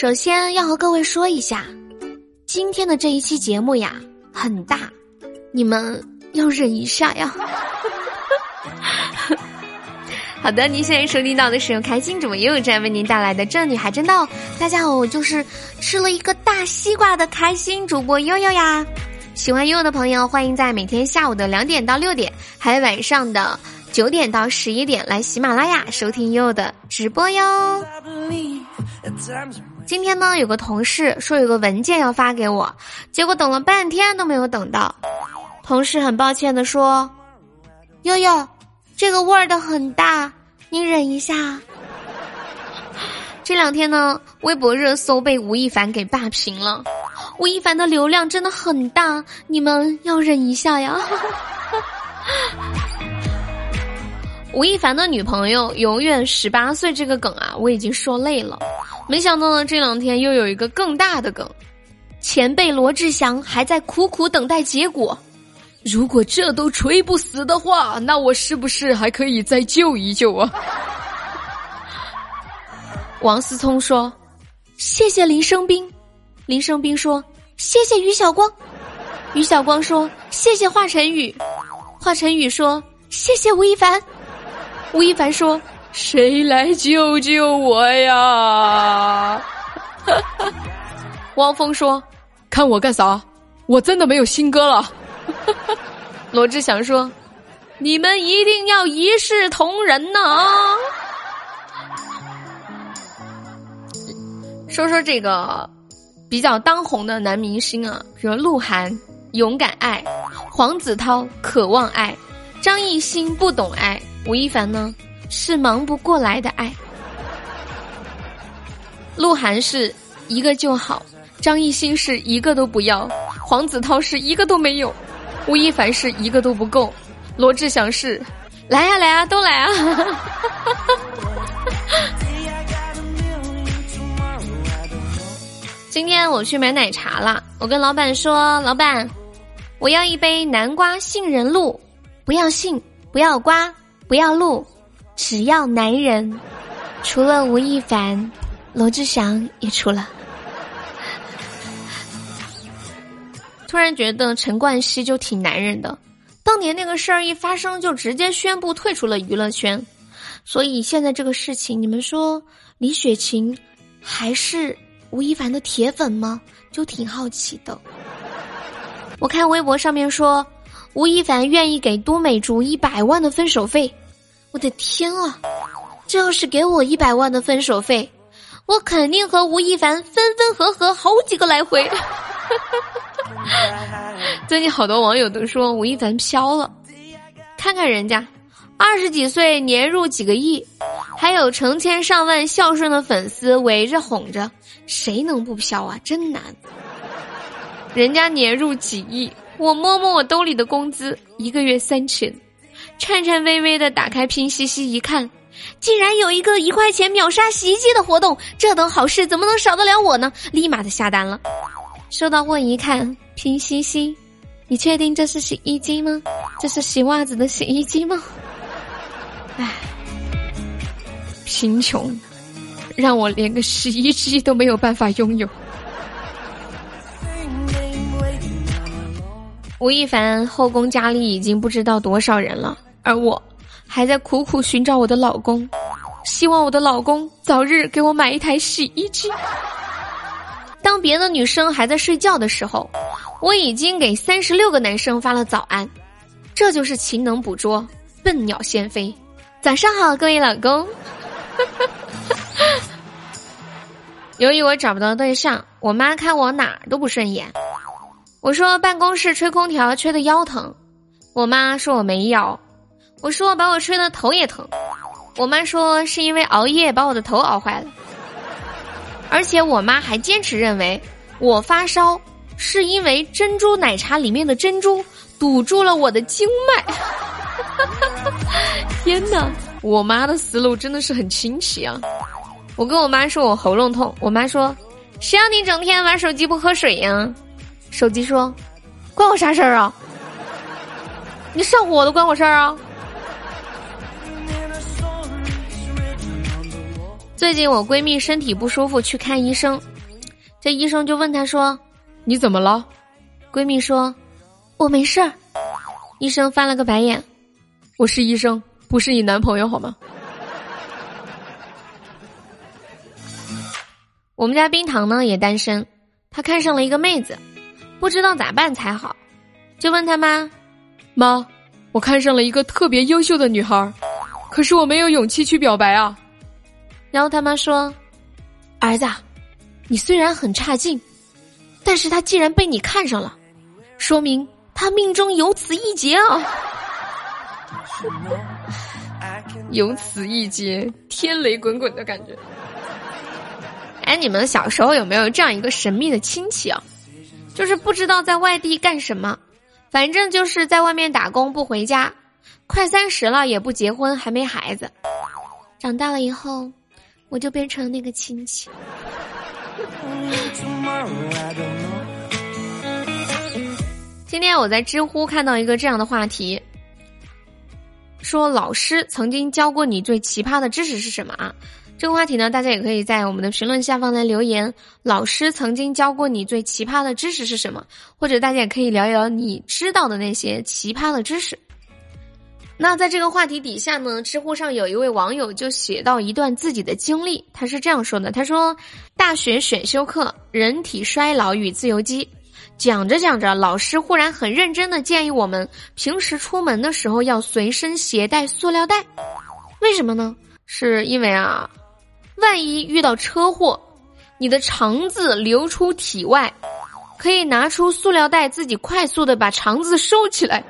首先要和各位说一下，今天的这一期节目呀很大，你们要忍一下呀。好的，您现在收听到的是由开心主播悠悠站为您带来的《这女孩真到》。大家好，我就是吃了一个大西瓜的开心主播悠悠呀。喜欢悠悠的朋友，欢迎在每天下午的两点到六点，还有晚上的九点到十一点来喜马拉雅收听悠悠的直播哟。今天呢，有个同事说有个文件要发给我，结果等了半天都没有等到。同事很抱歉的说：“悠悠。”这个 Word 很大，你忍一下。这两天呢，微博热搜被吴亦凡给霸屏了。吴亦凡的流量真的很大，你们要忍一下呀。吴亦凡的女朋友永远十八岁这个梗啊，我已经说累了。没想到呢，这两天又有一个更大的梗，前辈罗志祥还在苦苦等待结果。如果这都锤不死的话，那我是不是还可以再救一救啊？王思聪说：“谢谢林生斌。”林生斌说：“谢谢于晓光。”于晓光说：“谢谢华晨宇。”华晨宇说：“谢谢吴亦凡。”吴亦凡说：“谁来救救我呀？” 汪峰说：“看我干啥？我真的没有新歌了。”罗志祥说：“你们一定要一视同仁呢。”说说这个比较当红的男明星啊，比如鹿晗勇敢爱，黄子韬渴望爱，张艺兴不懂爱，吴亦凡呢是忙不过来的爱。鹿晗是一个就好，张艺兴是一个都不要，黄子韬是一个都没有。吴亦凡是一个都不够，罗志祥是，来呀来呀都来啊！今天我去买奶茶了，我跟老板说：“老板，我要一杯南瓜杏仁露，不要杏，不要瓜，不要露，只要男人。除了吴亦凡，罗志祥也出了。”突然觉得陈冠希就挺男人的，当年那个事儿一发生就直接宣布退出了娱乐圈，所以现在这个事情，你们说李雪琴还是吴亦凡的铁粉吗？就挺好奇的。我看微博上面说吴亦凡愿意给都美竹一百万的分手费，我的天啊！这要是给我一百万的分手费，我肯定和吴亦凡分分合合好几个来回。最近好多网友都说吴亦凡飘了，看看人家，二十几岁年入几个亿，还有成千上万孝顺的粉丝围着哄着，谁能不飘啊？真难。人家年入几亿，我摸摸我兜里的工资，一个月三千，颤颤巍巍的打开拼夕夕一看，竟然有一个一块钱秒杀洗衣机的活动，这等好事怎么能少得了我呢？立马的下单了。收到货一看，拼夕夕，你确定这是洗衣机吗？这是洗袜子的洗衣机吗？唉，贫穷让我连个洗衣机都没有办法拥有。吴亦凡后宫佳丽已经不知道多少人了，而我还在苦苦寻找我的老公，希望我的老公早日给我买一台洗衣机。当别的女生还在睡觉的时候，我已经给三十六个男生发了早安，这就是勤能捕捉，笨鸟先飞。早上好，各位老公。由于我找不到对象，我妈看我哪儿都不顺眼。我说办公室吹空调吹的腰疼，我妈说我没腰。我说把我吹的头也疼，我妈说是因为熬夜把我的头熬坏了。而且我妈还坚持认为我发烧是因为珍珠奶茶里面的珍珠堵住了我的经脉。天哪，我妈的思路真的是很清奇啊！我跟我妈说我喉咙痛，我妈说谁让你整天玩手机不喝水呀？手机说关我啥事儿啊？你上火都关我事儿啊？最近我闺蜜身体不舒服，去看医生。这医生就问她说：“你怎么了？”闺蜜说：“我没事儿。”医生翻了个白眼：“我是医生，不是你男朋友好吗？”我们家冰糖呢也单身，他看上了一个妹子，不知道咋办才好，就问他妈：“妈，我看上了一个特别优秀的女孩，可是我没有勇气去表白啊。”然后他妈说：“儿子，你虽然很差劲，但是他既然被你看上了，说明他命中有此一劫啊！有此一劫，天雷滚滚的感觉。哎，你们小时候有没有这样一个神秘的亲戚啊？就是不知道在外地干什么，反正就是在外面打工不回家，快三十了也不结婚，还没孩子，长大了以后。”我就变成那个亲戚。今天我在知乎看到一个这样的话题，说老师曾经教过你最奇葩的知识是什么啊？这个话题呢，大家也可以在我们的评论下方来留言。老师曾经教过你最奇葩的知识是什么？或者大家也可以聊一聊你知道的那些奇葩的知识。那在这个话题底下呢，知乎上有一位网友就写到一段自己的经历，他是这样说的：他说，大学选修课《人体衰老与自由基》，讲着讲着，老师忽然很认真的建议我们平时出门的时候要随身携带塑料袋，为什么呢？是因为啊，万一遇到车祸，你的肠子流出体外，可以拿出塑料袋自己快速的把肠子收起来。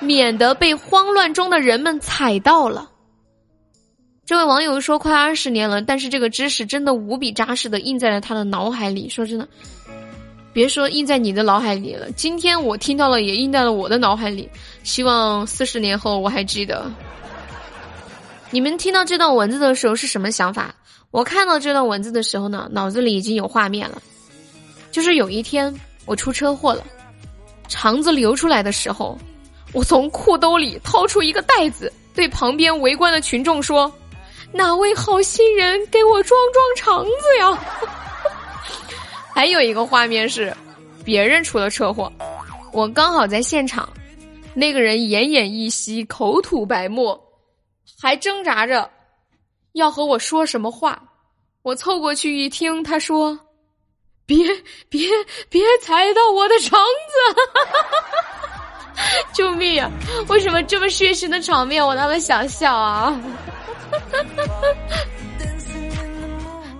免得被慌乱中的人们踩到了。这位网友说：“快二十年了，但是这个知识真的无比扎实的印在了他的脑海里。说真的，别说印在你的脑海里了，今天我听到了，也印在了我的脑海里。希望四十年后我还记得。你们听到这段文字的时候是什么想法？我看到这段文字的时候呢，脑子里已经有画面了，就是有一天我出车祸了，肠子流出来的时候。”我从裤兜里掏出一个袋子，对旁边围观的群众说：“哪位好心人给我装装肠子呀？” 还有一个画面是，别人出了车祸，我刚好在现场，那个人奄奄一息，口吐白沫，还挣扎着要和我说什么话。我凑过去一听，他说：“别别别踩到我的肠子！”救命啊！为什么这么血腥的场面我那么想笑啊？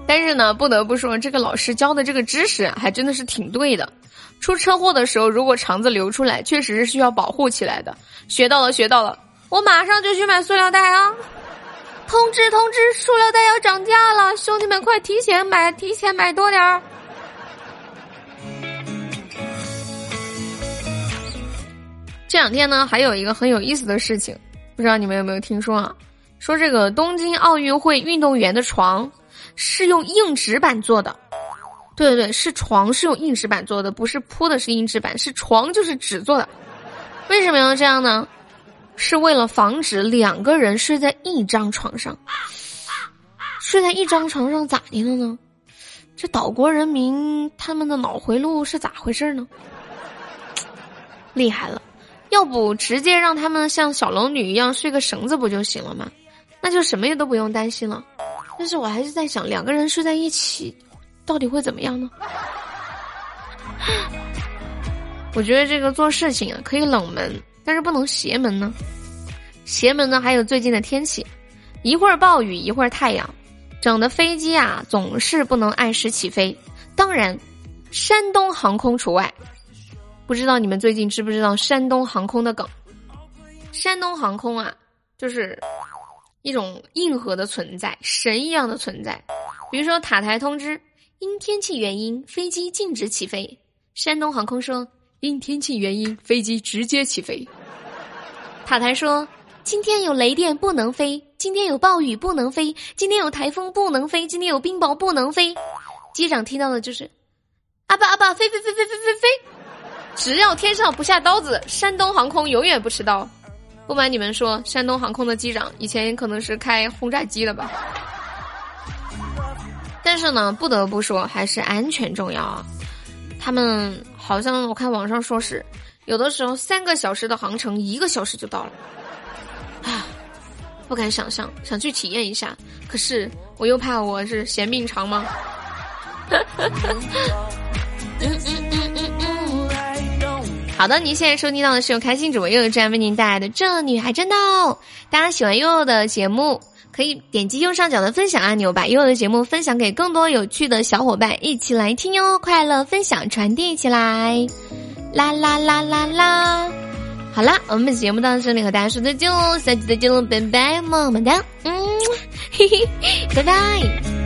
但是呢，不得不说，这个老师教的这个知识还真的是挺对的。出车祸的时候，如果肠子流出来，确实是需要保护起来的。学到了，学到了，我马上就去买塑料袋啊！通知通知，塑料袋要涨价了，兄弟们快提前买，提前买多点儿。这两天呢，还有一个很有意思的事情，不知道你们有没有听说啊？说这个东京奥运会运动员的床是用硬纸板做的。对对对，是床是用硬纸板做的，不是铺的是硬纸板，是床就是纸做的。为什么要这样呢？是为了防止两个人睡在一张床上。睡在一张床上咋的了呢？这岛国人民他们的脑回路是咋回事呢？厉害了！要不直接让他们像小龙女一样睡个绳子不就行了吗？那就什么也都不用担心了。但是我还是在想，两个人睡在一起，到底会怎么样呢？我觉得这个做事情啊，可以冷门，但是不能邪门呢。邪门呢，还有最近的天气，一会儿暴雨，一会儿太阳，整的飞机啊总是不能按时起飞。当然，山东航空除外。不知道你们最近知不知道山东航空的梗？山东航空啊，就是一种硬核的存在，神一样的存在。比如说塔台通知，因天气原因，飞机禁止起飞。山东航空说，因天气原因，飞机直接起飞。塔台说，今天有雷电不能飞，今天有暴雨不能飞，今天有台风不能飞，今天有冰雹不能飞。机长听到的就是，阿爸阿爸，飞飞飞飞飞飞飞。只要天上不下刀子，山东航空永远不迟到。不瞒你们说，山东航空的机长以前可能是开轰炸机的吧。但是呢，不得不说，还是安全重要啊。他们好像我看网上说是，有的时候三个小时的航程，一个小时就到了。啊，不敢想象，想去体验一下，可是我又怕我是嫌命长吗？嗯嗯嗯嗯好的，您现在收听到的是由开心主播悠悠这样为您带来的《这女孩真逗》。大家喜欢悠悠的节目，可以点击右上角的分享按钮，把悠悠的节目分享给更多有趣的小伙伴一起来听哟！快乐分享传递起来，啦啦啦啦啦！好啦，我们本节目到这里和大家说再见喽，下期再见喽，拜拜，么么哒，嗯，嘿嘿，拜拜。